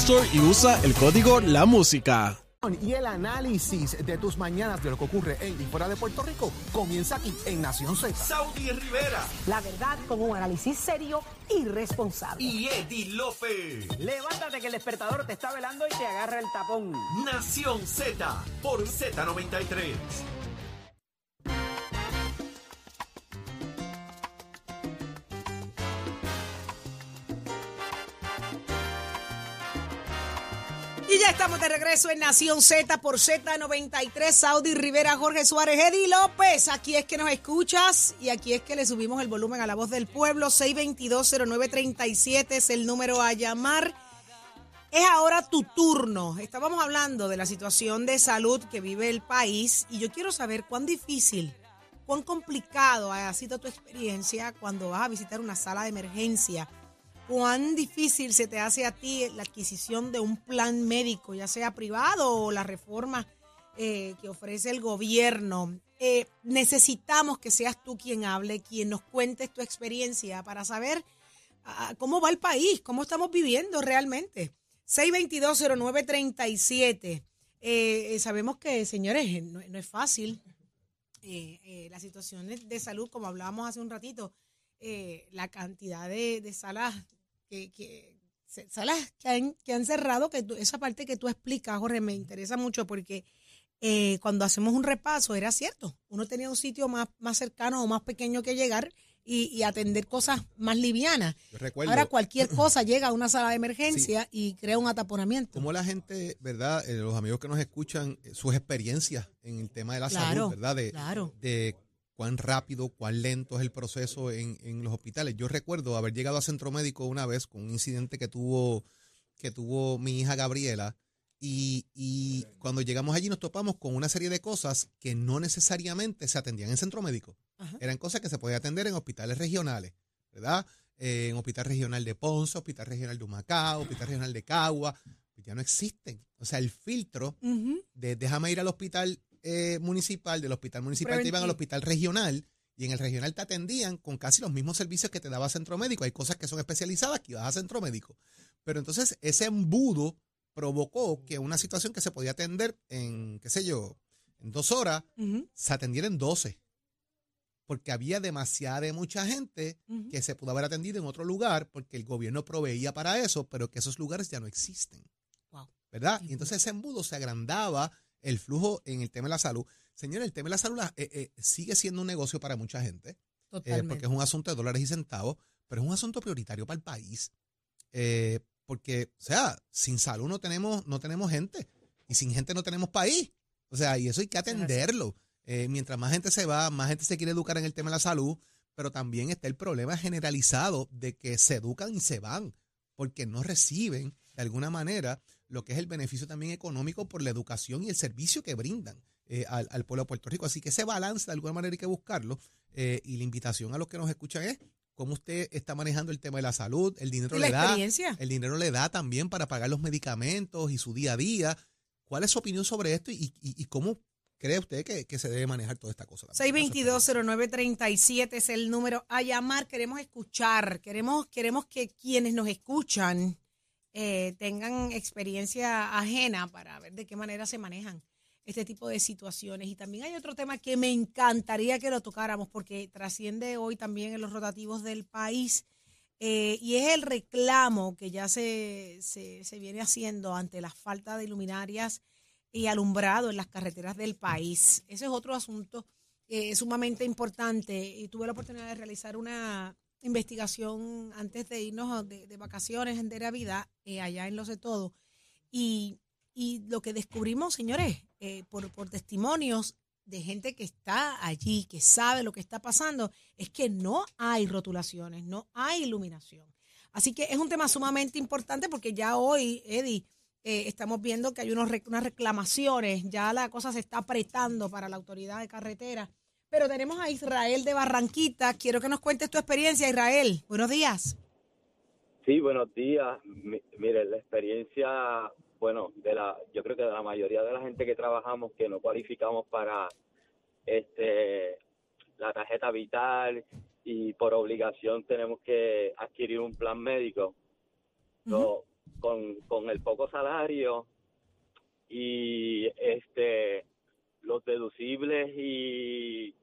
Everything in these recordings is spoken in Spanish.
Store y usa el código La Música. Y el análisis de tus mañanas de lo que ocurre en y fuera de Puerto Rico comienza aquí en Nación Z. Saudi Rivera La verdad con un análisis serio y responsable. y Eddie Lofe. Levántate que el despertador te está velando y te agarra el tapón. Nación Z por Z93. Y ya estamos de regreso en Nación Z por Z93, Saudi Rivera, Jorge Suárez, Eddie López. Aquí es que nos escuchas y aquí es que le subimos el volumen a la voz del pueblo. 6220937 es el número a llamar. Es ahora tu turno. Estábamos hablando de la situación de salud que vive el país y yo quiero saber cuán difícil, cuán complicado ha sido tu experiencia cuando vas a visitar una sala de emergencia ¿Cuán difícil se te hace a ti la adquisición de un plan médico, ya sea privado o la reforma eh, que ofrece el gobierno? Eh, necesitamos que seas tú quien hable, quien nos cuentes tu experiencia para saber ah, cómo va el país, cómo estamos viviendo realmente. 6220937. Eh, eh, sabemos que, señores, no, es fácil. Las situaciones de salud, como hablábamos hace un ratito, la cantidad de salas que, que salas que han, que han cerrado, que tú- esa parte que tú explicas, Jorge, me interesa mucho porque eh, cuando hacemos un repaso era cierto, uno tenía un sitio más, más cercano o más pequeño que llegar y, y atender cosas más livianas. Recuerdo Ahora cualquier cosa llega a una sala de emergencia y crea un ataponamiento. cómo la gente, ¿verdad? Eh, los amigos que nos escuchan, eh, sus experiencias en el tema de la Claro, salud, ¿verdad? De, claro. de cuán rápido, cuán lento es el proceso en, en los hospitales. Yo recuerdo haber llegado a centro médico una vez con un incidente que tuvo, que tuvo mi hija Gabriela. Y, y cuando llegamos allí nos topamos con una serie de cosas que no necesariamente se atendían en centro médico. Ajá. Eran cosas que se podían atender en hospitales regionales, ¿verdad? Eh, en Hospital Regional de Ponce, Hospital Regional de Humacao, Hospital Regional de Cagua, pues ya no existen. O sea, el filtro de déjame ir al hospital eh, municipal, del hospital municipal te iban al hospital regional y en el regional te atendían con casi los mismos servicios que te daba centro médico. Hay cosas que son especializadas que ibas a centro médico. Pero entonces ese embudo provocó que una situación que se podía atender en, qué sé yo, en dos horas, se atendiera en doce. Porque había demasiada de mucha gente que se pudo haber atendido en otro lugar porque el gobierno proveía para eso, pero que esos lugares ya no existen. Wow. ¿Verdad? Y entonces ese embudo se agrandaba el flujo en el tema de la salud. Señor, el tema de la salud eh, eh, sigue siendo un negocio para mucha gente, eh, porque es un asunto de dólares y centavos, pero es un asunto prioritario para el país. Porque, o sea, sin salud no tenemos, no tenemos gente, y sin gente no tenemos país. O sea, y eso hay que atenderlo. Mientras más gente se va, más gente se quiere educar en el tema de la salud, pero también está el problema generalizado de que se educan y se van, porque no reciben de alguna manera lo que es el beneficio también económico por la educación y el servicio que brindan eh, al, al pueblo de Puerto Rico. Así que ese balance de alguna manera hay que buscarlo eh, y la invitación a los que nos escuchan es cómo usted está manejando el tema de la salud, el dinero ¿Y la le da, el dinero le da también para pagar los medicamentos y su día a día. ¿Cuál es su opinión sobre esto y, y- y cómo cree usted que, que se debe manejar toda esta cosa? también? 6220937 es el número a llamar. Queremos escuchar, queremos, queremos que quienes nos escuchan eh, tengan experiencia ajena para ver de qué manera se manejan este tipo de situaciones. Y también hay otro tema que me encantaría que lo tocáramos porque trasciende hoy también en los rotativos del país. eh, y es el reclamo que ya se, se, se viene haciendo ante la falta de luminarias y alumbrado en las carreteras del país. Ese es otro asunto eh, sumamente importante y tuve la oportunidad de realizar una investigación antes de irnos de, de vacaciones en de Navidad eh, allá en Los de Todo y, y lo que descubrimos, señores, eh, por, por testimonios de gente que está allí, que sabe lo que está pasando, es que no hay rotulaciones, no hay iluminación. Así que es un tema sumamente importante porque ya hoy, Eddie, eh, estamos viendo que hay unos, unas reclamaciones, ya la cosa se está apretando para la autoridad de carretera. Pero tenemos a Israel de Barranquita. Quiero que nos cuentes tu experiencia, Israel. Buenos días. Sí, buenos días. Mi- mire, la experiencia, bueno, de la, yo creo que de la mayoría de la gente que trabajamos que no cualificamos para este la tarjeta vital y por obligación tenemos que adquirir un plan médico. Con, con el poco salario y este los deducibles y,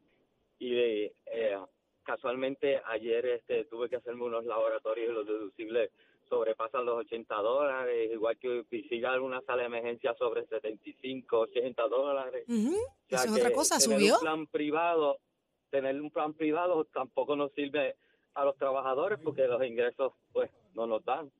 y de, eh, casualmente ayer este tuve que hacerme unos laboratorios y los deducibles sobrepasan los 80 dólares, igual que visitar alguna sala de emergencia sobre 75, 80 dólares. Ujú. O sea es otra cosa, tener subió. un plan privado, tener un plan privado tampoco nos sirve a los trabajadores porque los ingresos pues no nos dan.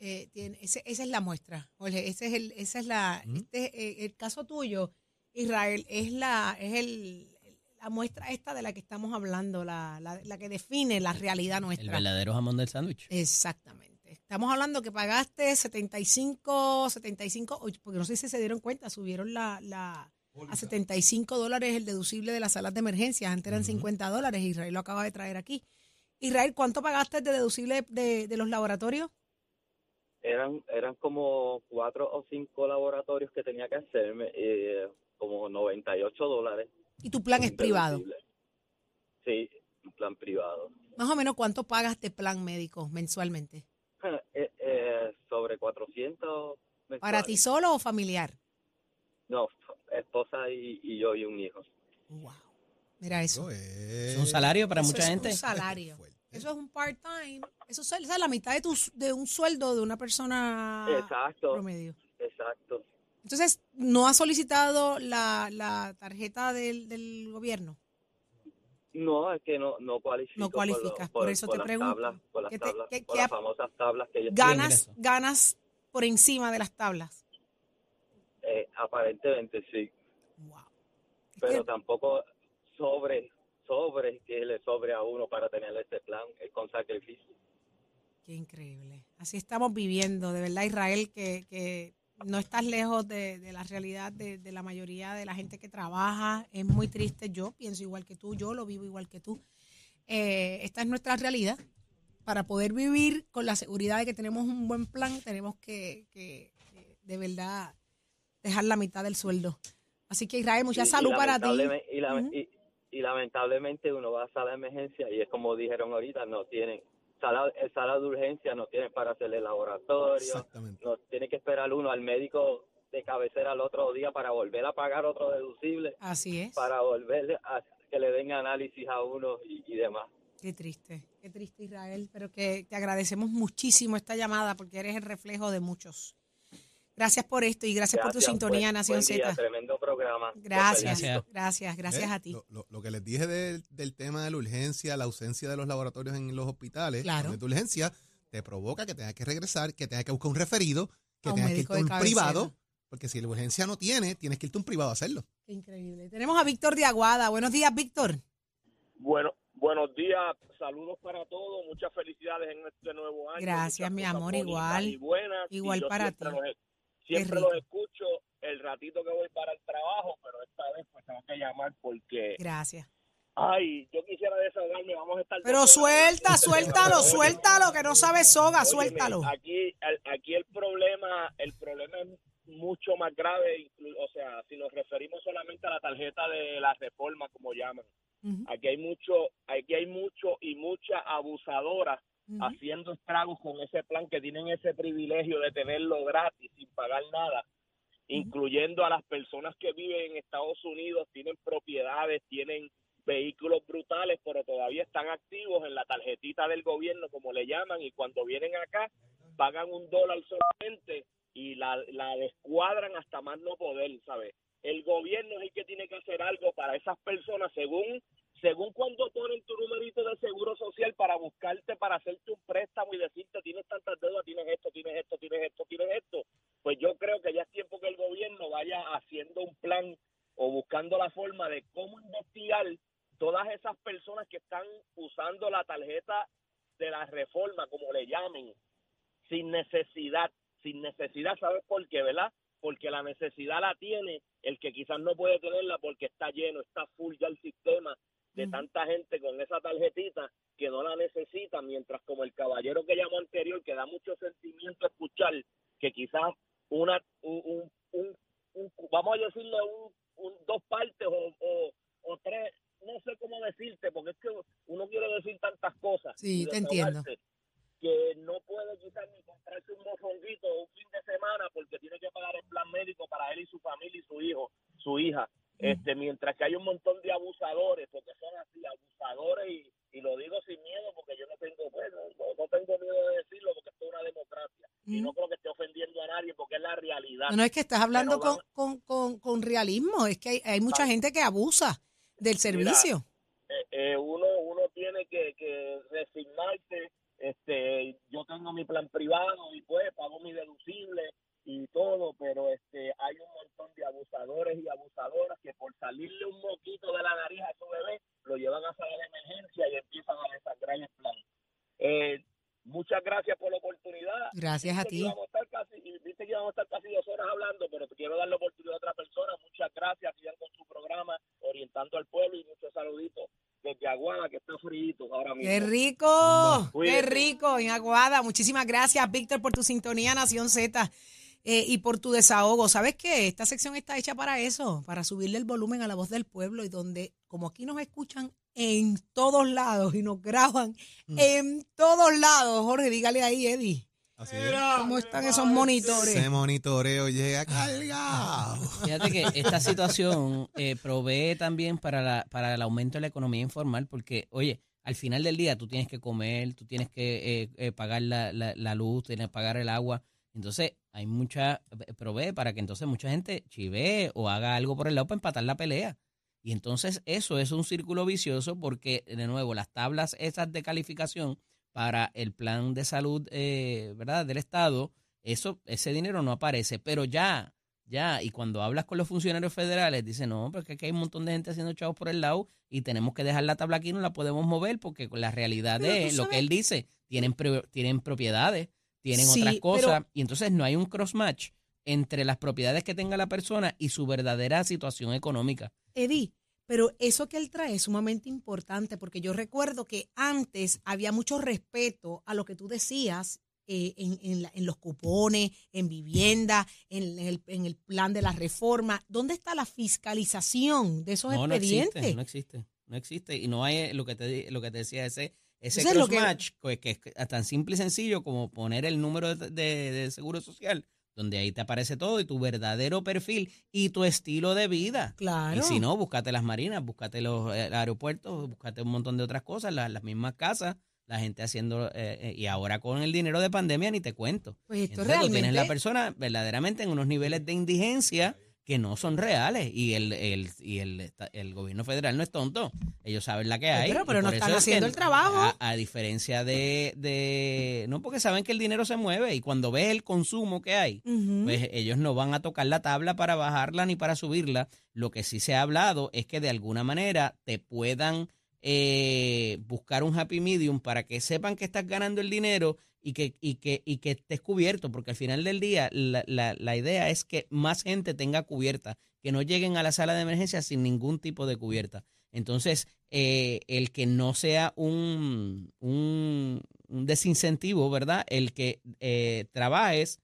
Eh, tiene- ese- esa es la muestra, Jorge. Ese es el, esa es la, este, eh, el caso tuyo, Israel, es la, es el, la muestra esta de la que estamos hablando, la, la, la que define la realidad El nuestra. verdadero jamón del sándwich. Exactamente. Estamos hablando que pagaste 75, 75, oye, porque no sé si se dieron cuenta, subieron la, la a 75 dólares el deducible de las salas de emergencia. Antes eran 50 dólares. Israel lo acaba de traer aquí. Israel, ¿cuánto pagaste de deducible de, de los laboratorios? Eran eran como cuatro o cinco laboratorios que tenía que hacerme, eh, como 98 dólares. Y tu plan es privado. Sí, un plan privado. Más o menos, ¿cuánto pagas de plan médico mensualmente? Eh, eh, sobre 400 ¿Para mensuales. ti solo o familiar? No, esposa y, y yo y un hijo. Wow. Mira eso. Eso es, Es un salario para Eso mucha es gente. un salario. Eso es un part-time. Eso es, esa es la mitad de, tu, de un sueldo de una persona Exacto, promedio. exacto. Entonces, ¿no has solicitado la, la tarjeta del, del gobierno? No, es que no, no cualifico. No cualificas, por eso te las pregunto. Tablas, por las ¿Qué te- tablas, por las ap- famosas tablas que ellos Ganas, ganas por encima de las tablas. Eh, aparentemente sí, Wow. Pero que- tampoco sobre, sobre que le sobre a uno para tener ese plan, es con sacrificio. Qué increíble. Así estamos viviendo, de verdad, Israel, que, que no estás lejos de, de la realidad de, de la mayoría de la gente que trabaja. Es muy triste. Yo pienso igual que tú, yo lo vivo igual que tú. Eh, esta es nuestra realidad. Para poder vivir con la seguridad de que tenemos un buen plan, tenemos que, que, de verdad dejar la mitad del sueldo. Así que Israel, mucha Y- y salud para ti. Y, la- y- y lamentablemente uno va a sala de emergencia y es como dijeron ahorita, no tienen sala, sala de urgencia, no tienen para hacerle laboratorio, Exactamente. no tiene que esperar uno al médico de cabecera al otro día para volver a pagar otro deducible, Así es. para volver a que le den análisis a uno y, y demás. Qué triste, qué triste Israel, pero que te agradecemos muchísimo esta llamada porque eres el reflejo de muchos. Gracias por esto y gracias, por tu Gracias, sintonía, buen- Nación buen día, Z. tremendo programa. Los Gracias, felicito. gracias, gracias ¿Eh? a ti. Lo, lo- lo que les dije del, del tema de la urgencia, la ausencia de los laboratorios en los hospitales, Claro. de urgencia, te provoca que tengas que regresar, que tengas que buscar un referido, que tengas que irte a un privado, porque si la urgencia no tiene, tienes que irte a un privado a hacerlo. Qué increíble. Tenemos a Víctor de Aguada. Buenos días, Víctor. Bueno, buenos días, saludos para todos, muchas felicidades en este nuevo año. Gracias, mi amor, igual. y buenas, Igual para ti. los- siempre los escucho el ratito que voy para el trabajo, pero esta vez pues tengo que llamar porque, Gracias. ay, yo quisiera desahogarme, vamos a estar... Pero suelta, suéltalo, suéltalo, que no sabes soga, óyeme, suéltalo. Aquí, el, aquí el problema, el problema es mucho más grave, o sea, si nos referimos solamente a la tarjeta de la reforma, como llaman. Aquí hay mucho, aquí hay mucho y mucha abusadora haciendo estragos con ese plan que tienen ese privilegio de tenerlo gratis sin pagar nada, incluyendo a las personas que viven en Estados Unidos, tienen propiedades, tienen vehículos brutales, pero todavía están activos en la tarjetita del gobierno, como le llaman, y cuando vienen acá pagan un dólar solamente y la, la descuadran hasta más no poder, ¿sabes? El gobierno es el que tiene que hacer algo para esas personas según según cuando ponen tu numerito de seguro social para buscarte, para hacerte un préstamo y decirte tienes tantas deudas, tienes esto, tienes esto, tienes esto, tienes esto, pues yo creo que ya es tiempo que el gobierno vaya haciendo un plan o buscando la forma de cómo investigar todas esas personas que están usando la tarjeta de la reforma, como le llamen, sin necesidad, sin necesidad, ¿sabes por qué, verdad? Porque la necesidad la tiene el que quizás no puede tenerla porque está lleno, está full ya el sistema de tanta gente con esa tarjetita que no la necesita, mientras como el caballero que llamó anterior, que da mucho sentimiento escuchar que quizás una, un, un, un- un- vamos a decirle un, dos partes o, o, o tres, no sé cómo decirte, porque es que uno quiere decir tantas cosas. Sí, te entiendo. Que no puede quizás ni comprarse un mofonguito un fin de semana porque tiene que pagar el plan médico para él y su familia y su hijo, su hija. Este, mientras que hay un montón de abusadores, porque son así, abusadores, y, y lo digo sin miedo porque yo no tengo, bueno, no, no tengo miedo de decirlo porque esto es una democracia. Y no creo que esté ofendiendo a nadie porque es la realidad. No, no es que estás hablando con, con, con, con realismo, es que hay, hay mucha gente que abusa del servicio. eh, eh, uno uno tiene que, que resignarse este yo tengo mi plan privado y pues pago mi deducible y todo pero este hay un montón de abusadores y abusadoras que por salirle un moquito de la nariz a su bebé lo llevan a sala de emergencia y empiezan a desangrar el plan eh, muchas gracias por la oportunidad Gracias a ti. íbamos a estar casi, y viste que íbamos a estar casi dos horas hablando, pero te quiero dar la oportunidad a otra persona. Muchas gracias, sigan con su programa, orientando al pueblo y muchos saluditos desde Aguada, que está frío ahora mismo. ¡Qué rico! ¡Qué rico! En Aguada. Muchísimas gracias, Víctor, por tu sintonía Nación Z eh, y por tu desahogo. ¿Sabes qué? Esta sección está hecha para eso, para subirle el volumen a la voz del pueblo y donde, como aquí nos escuchan en todos lados y nos graban en todos lados. Jorge, dígale ahí, Eddie. Así es. ¿Cómo están esos monitores? Ese monitoreo llega cargado. Fíjate que esta situación eh, provee también para, la, para el aumento de la economía informal, porque, oye, al final del día tú tienes que comer, tú tienes que eh, eh, pagar la, la- la luz, tienes que pagar el agua. Entonces, hay mucha, provee para que entonces mucha gente chivee o haga algo por el lado para empatar la pelea. Y entonces eso es un círculo vicioso porque, de nuevo, las tablas esas de calificación para el plan de salud, eh, ¿verdad?, del Estado, eso, ese dinero no aparece. Pero ya, ya, y cuando hablas con los funcionarios federales, dicen, no, porque aquí hay un montón de gente haciendo chavos por el lado y tenemos que dejar la tabla aquí, no la podemos mover porque la realidad Pero tú lo que él dice, tienen, tienen propiedades, tienen Sí, otras cosas, y entonces no hay un cross-match entre las propiedades que tenga la persona y su verdadera situación económica. Eddie, pero eso que él trae es sumamente importante porque yo recuerdo que antes había mucho respeto a lo que tú decías eh, en, en la- en los cupones, en vivienda, en, el, en el plan de la reforma. ¿Dónde está la fiscalización de esos No, no expedientes? existe, no existe, no existe. Y no hay eh, lo que te, lo que te decía, ese, ese que- cross-match, pues, que es tan simple y sencillo como poner el número de, de- de seguro social, donde ahí te aparece todo y tu verdadero perfil y tu estilo de vida. Claro. Y si no, búscate las marinas, búscate los eh, aeropuertos, búscate un montón de otras cosas, las, las mismas casas, la gente haciendo, eh, eh, y ahora con el dinero de pandemia ni te cuento. Pues esto Entonces, tú tienes realmente- la persona verdaderamente en unos niveles de indigencia que no son reales y el, el, y el, el gobierno federal no es tonto. Ellos saben la que hay. Pero- no están eso es que haciendo el trabajo. A, a diferencia de, de... No, porque saben que el dinero se mueve y cuando ves el consumo que hay, pues ellos no van a tocar la tabla para bajarla ni para subirla. Lo que sí se ha hablado es que de alguna manera te puedan eh, buscar un happy medium para que sepan que estás ganando el dinero y que, y que, y que estés cubierto, porque al final del día la, la, la idea es que más gente tenga cubierta, que no lleguen a la sala de emergencia sin ningún tipo de cubierta. Entonces, eh, el que no sea un, un, un desincentivo, ¿verdad? El que eh, trabajes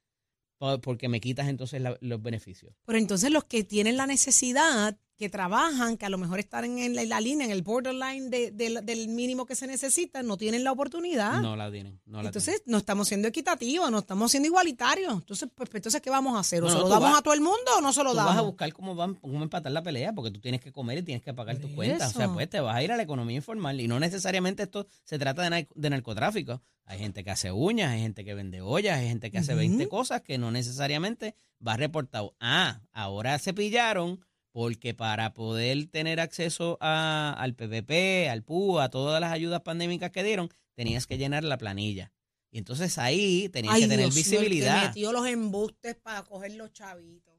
po- porque me quitas entonces los beneficios. Pero entonces los que tienen la necesidad que trabajan, que a lo mejor están en, la, en la línea, en el borderline de- de- del mínimo que se necesita, no tienen la oportunidad. No la tienen. No la Entonces, no estamos siendo equitativos, no estamos siendo igualitarios. Entonces, pues, entonces ¿qué vamos a hacer? ¿O No, se no, lo damos vas- a todo el mundo o no se lo Tú damos? vas a buscar cómo, van, cómo empatar la pelea, porque tú tienes que comer y tienes que pagar tus cuentas. O sea, pues te vas a ir a la economía informal. Y no necesariamente esto se trata de, nar- de narcotráfico. Hay gente que hace uñas, hay gente que vende ollas, hay gente que hace Ujú. 20 cosas que no necesariamente va reportado. Ah, ahora se pillaron porque para poder tener acceso a- al PPP, al PU, a todas las ayudas pandémicas que dieron, tenías que llenar la planilla. Y entonces ahí tenías Ay, que tener Dios visibilidad. metió los embustes para coger los chavitos.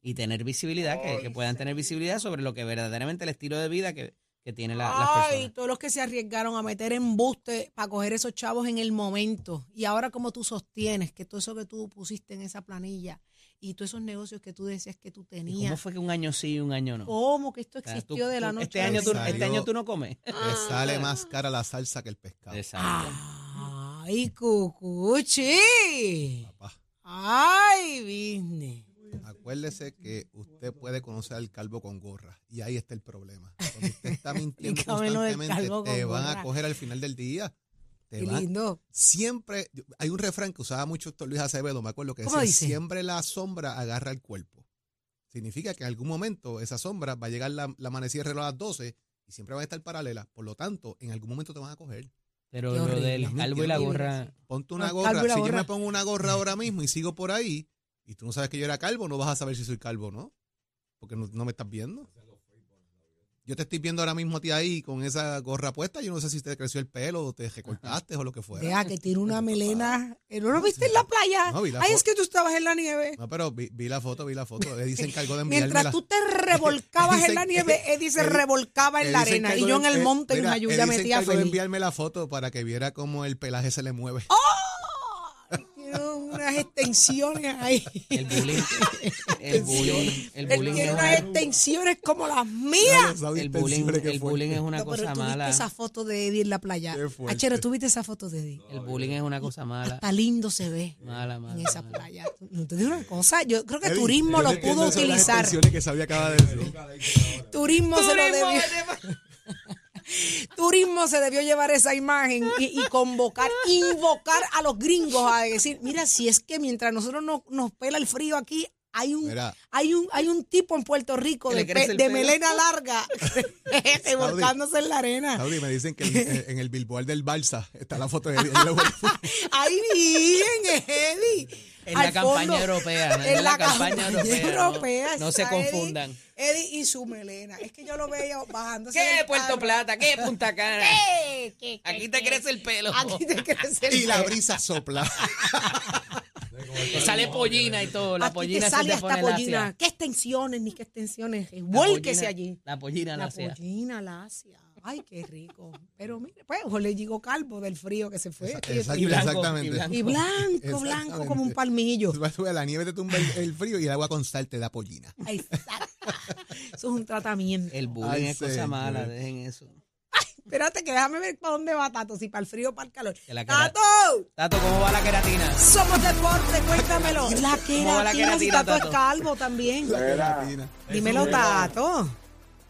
y tener visibilidad, que, que puedan tener visibilidad sobre lo que verdaderamente el estilo de vida que, que tienen la- las Ay, personas. todos los que se arriesgaron a meter embuste para coger esos chavos en el momento. Y ahora como tú sostienes que todo eso que tú pusiste en esa planilla y todos esos negocios que tú decías que tú ¿Y tenías, ¿Cómo fue que un año sí y un año no? ¿cómo que esto O sea, existió tú- de la tú- noche este a la año, tú, mañana? este año tú no comes. Le sale más cara la salsa que el pescado. Exacto. Ay, cucuchi. Papá. Ay, business. Acuérdese que usted puede conocer al calvo con gorra y ahí está el problema. Cuando usted está mintiendo constantemente, te van gorra. a coger al final del día. Te Qué van- lindo. Siempre, hay un refrán que usaba mucho Héctor Luis Acevedo, me acuerdo que ¿Cómo decía, dice? siempre la sombra agarra el cuerpo. Significa que en algún momento esa sombra va a llegar la, la amanecida reloj a las 12 y siempre van a estar paralelas. Por lo tanto, en algún momento te van a coger. Pero Qué lo horrible. del calvo y la gorra. Ponte una gorra. Si yo me pongo una gorra ahora mismo y sigo por ahí y tú no sabes que yo era calvo, no vas a saber si soy calvo o no. Porque no, no me estás viendo. Yo te estoy viendo ahora mismo a ti ahí con esa gorra puesta. Yo no sé si te creció el pelo o te recortaste o lo que fuera. Vea que tiene una melena. Eh, ¿No lo viste en la playa? No, vi la Ay, es que tú estabas en la nieve. No, pero vi, vi la foto, vi la foto. Eddie se encargó de enviarme Mientras tú te revolcabas en la nieve, Eddie se revolcaba en la arena. Y yo en el monte en una lluvia Eddie se metía encargó de feliz. enviarme la foto para que viera cómo el pelaje se le mueve. Tiene unas extensiones ahí. El bullying. El bullying. El Él bullying tiene unas una, extensiones como las mías. el bullying, el es una No, pero cosa tú viste mala. esa foto de Eddie en la playa. Achero, ¿tú viste esa foto de Eddie? El bullying es una cosa mala. Hasta lindo se ve Mala, mala. en esa mala. playa. No te digo una cosa, yo creo que Eddie, turismo lo pudo las utilizar. extensiones que Sabia acaba de decir. Turismo, se lo debió. Turismo se debió llevar esa imagen y, convocar, invocar a los gringos a decir, mira, si es que mientras nosotros nos, nos pela el frío aquí, hay un, Mira. hay un, hay un tipo en Puerto Rico de, pe- pelo. melena larga revolcándose en la arena. Saudi, me dicen que en, en el billboard del Balsa está la foto de Eddie. Ahí bien, Eddie. En la campaña europea. ¿no? En la, campaña, europea. europea. No, no se Eddie- confundan. Eddie y su melena. Es que yo lo veía bajándose. ¿Qué del Puerto carro. Plata? ¿Qué Punta Cana? ¿Qué? ¿Qué? Aquí te ¿Qué? crece el pelo. Aquí te crece el Y la pelo. brisa sopla. Sale pollina y todo. La Aquí pollina te se sale te hasta pone pollina. lacia. ¿Qué extensiones ni qué extensiones? La Vuélquese allí. La pollina La lacia. pollina lacia. Ay, qué rico. Pero mire, pues, ojo, le llegó calvo del frío que se fue. Y- y blanco, exactamente. y blanco. Y blanco, como un palmillo. La nieve te tumba el, el frío y el agua con sal te da pollina. Exacto. Eso es un tratamiento. El bullying Ay, es cosa mala, dejen eso. Espérate que déjame ver para dónde va Tato, si para el frío o para el calor. La ¡Tato! Tato, ¿cómo va la queratina? Somos deporte, cuéntamelo. La ¿Cómo va la queratina, si queratina, Tato es calvo también. La queratina. Dímelo, Tato.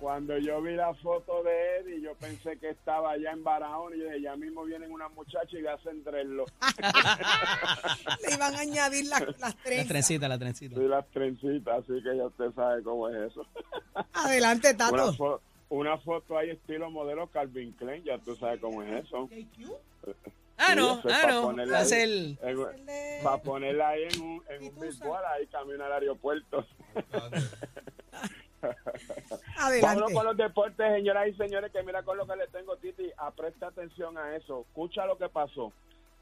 Cuando yo vi la foto de Eddie, yo pensé que estaba allá en Barahona y yo dije, ya mismo vienen unas muchachas y le hacen dreadlock. Le iban a añadir las, las La trenzas. trencita, la trencita. Y las trencitas, así que ya usted sabe cómo es eso. Adelante, Una, Tato. Una foto ahí estilo modelo Calvin Klein, ya tú sabes cómo es eso. Ah, Sí, ah, para no. ponerla Hace ahí. el... Para ponerla ahí en un, en ¿Y un ahí camino al aeropuerto. Adelante. Vámonos con los deportes, señoras y señores, que mira con lo que le tengo, Titi, a presta atención a eso. Escucha lo que pasó.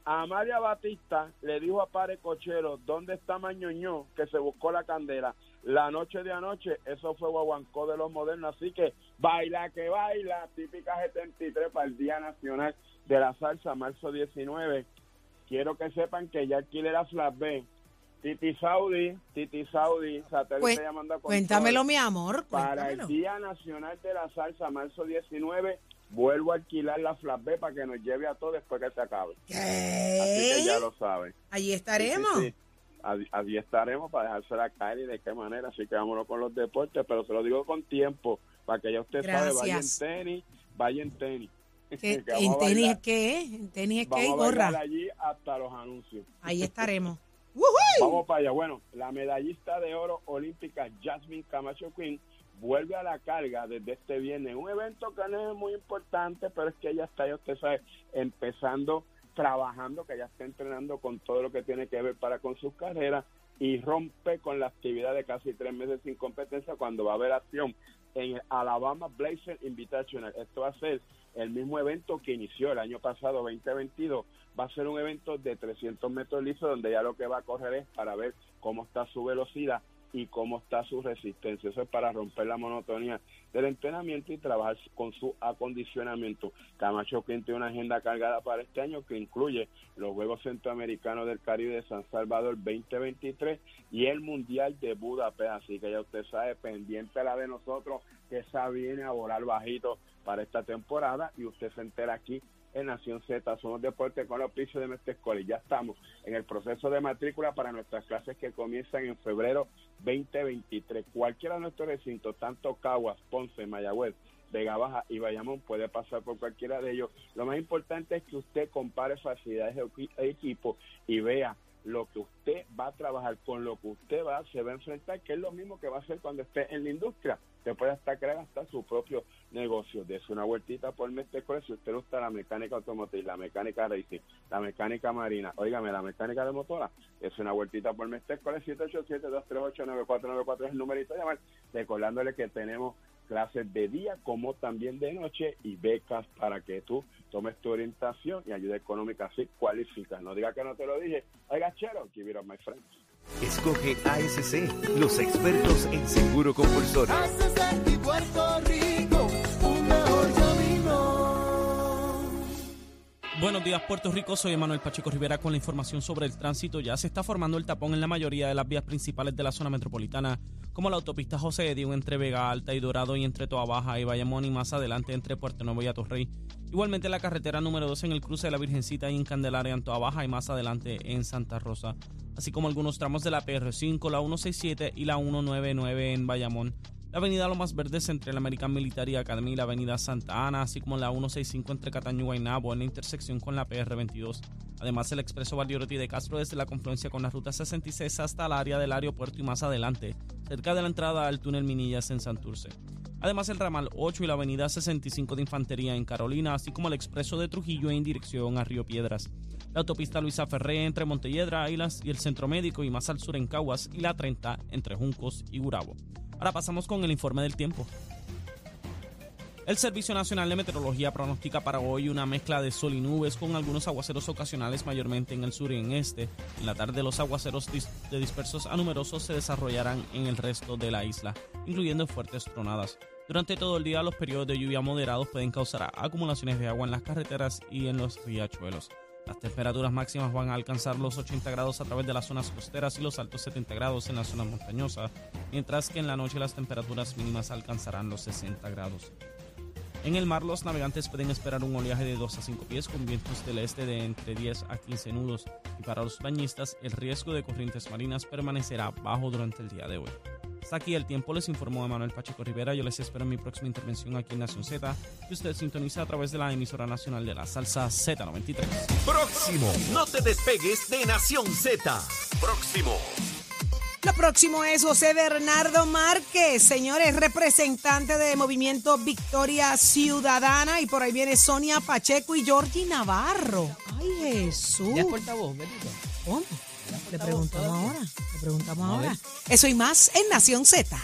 Amalia Batista le dijo a Pare Cochero, ¿dónde está Mañoño? Que se buscó la candela. La noche de anoche, eso fue Guaguancó de los modernos. Así que baila que baila, típica 73 para el Día Nacional de la Salsa, marzo 19. Quiero que sepan que ya alquilé la Flash B. Titi Saudi, Titi Saudi, satélite Cuen- llamando a Cuéntamelo, mi amor. para el Cuéntamelo. Día Nacional de la Salsa, marzo 19, vuelvo a alquilar la Flash B para que nos lleve a todos después que se acabe. Así que ya lo saben. Allí estaremos. sí, sí. allí, allí estaremos para dejársela caer y de qué manera. Así que vámonos con los deportes, pero se lo digo con tiempo, para que ya usted sabe, vaya en Gracias. tenis, vaya en tenis. ¿Qué- Que vamos ¿En tenis es qué? ¿En tenis es qué? Vamos a bailar Gorra. allí hasta los anuncios. Ahí estaremos. Vamos para allá. Bueno, la medallista de oro olímpica Jasmine Camacho Quinn vuelve a la carga desde este viernes. Un evento que no es muy importante, pero es que ella está, ya usted sabe, empezando, trabajando, que ya está entrenando con todo lo que tiene que ver para con sus carreras y rompe con la actividad de casi tres meses sin competencia cuando va a haber acción en el Alabama Blazer Invitational. Esto va a ser el mismo evento que inició el año pasado, 2022. Va a ser un evento de 300 metros lisos donde ya lo que va a correr es para ver cómo está su velocidad y cómo está su resistencia. Eso es para romper la monotonía del entrenamiento y trabajar con su acondicionamiento. Camacho Quinn tiene una agenda cargada para este año que incluye los Juegos Centroamericanos del Caribe de San Salvador 2023 y el Mundial de Budapest. Así que ya usted sabe, pendiente la de nosotros, que esa viene a volar bajito para esta temporada y usted se entera aquí en Nación Z. Somos deportes con los pisos de Mestre Escuela y ya estamos en el proceso de matrícula para nuestras clases que comienzan en febrero 2023. Cualquiera de nuestros recintos, tanto Caguas, Ponce, Mayagüez, Vega Baja y Bayamón puede pasar por cualquiera de ellos. Lo más importante es que usted compare facilidades de equipo y vea lo que usted va a trabajar con lo que usted va se va a enfrentar, que es lo mismo que va a hacer cuando esté en la industria. Usted puede hasta crear hasta su propio negocio. Dese una vueltita por Mestre si usted gusta la mecánica automotriz, la mecánica racing, la mecánica marina, óigame, la mecánica de motora, es una vueltita por Mestre Escuela 787-238-9494 es el numerito de llamar, recordándole que tenemos clases de día como también de noche y becas para que tú tomes tu orientación y ayuda económica así cualificas. No diga que no te lo dije. Oiga, chero, give it up, my friend. Escoge ASC, los expertos en seguro compulsorio. Buenos días, Puerto Rico. Soy Emanuel Pacheco Rivera con la información sobre el tránsito. Ya se está formando el tapón en la mayoría de las vías principales de la zona metropolitana, como la autopista José Diego entre Vega Alta y Dorado y entre Toa Baja y Bayamón y más adelante entre Puerto Nuevo y Atorrey. Igualmente la carretera número 2 en el cruce de la Virgencita y en Candelaria en Toa Baja y más adelante en Santa Rosa, así como algunos tramos de la PR5, la 167 y la 199 en Bayamón. La avenida Lomas Verdes entre la American Military Academy y la avenida Santa Ana, así como la 165 entre Cataño y Guaynabo en la intersección con la PR22. Además, el expreso Valdioroti de Castro desde la confluencia con la ruta 66 hasta el área del aeropuerto y más adelante, cerca de la entrada al túnel Minillas en Santurce. Además, el ramal 8 y la avenida 65 de Infantería en Carolina, así como el expreso de Trujillo en dirección a Río Piedras. La autopista Luisa Ferré entre Montelledra y, y el Centro Médico y más al sur en Caguas y la 30 entre Juncos y Gurabo. Ahora pasamos con el informe del tiempo. El Servicio Nacional de Meteorología pronostica para hoy una mezcla de sol y nubes con algunos aguaceros ocasionales mayormente en el sur y en este. En la tarde los aguaceros de dispersos a numerosos se desarrollarán en el resto de la isla, incluyendo fuertes tronadas. Durante todo el día los periodos de lluvia moderados pueden causar acumulaciones de agua en las carreteras y en los riachuelos. Las temperaturas máximas van a alcanzar los 80 grados a través de las zonas costeras y los altos 70 grados en las zonas montañosas, mientras que en la noche las temperaturas mínimas alcanzarán los 60 grados. En el mar, los navegantes pueden esperar un oleaje de 2 a 5 pies con vientos del este de entre 10 a 15 nudos. Y para los bañistas, el riesgo de corrientes marinas permanecerá bajo durante el día de hoy. Hasta aquí el tiempo, les informó Manuel Pacheco Rivera. Yo les espero en mi próxima intervención aquí en Nación Z, que usted sintoniza a través de la emisora nacional de la salsa Z93. Próximo. No te despegues de Nación Z. Próximo. Lo próximo es José Bernardo Márquez, señores, representante de Movimiento Victoria Ciudadana. Y por ahí viene Sonia Pacheco y Georgie Navarro. Ay, Jesús. ¿Ya es portavoz, Benito? ¿Cómo? Le preguntamos ahora. Le preguntamos ahora. Eso y más en Nación Z.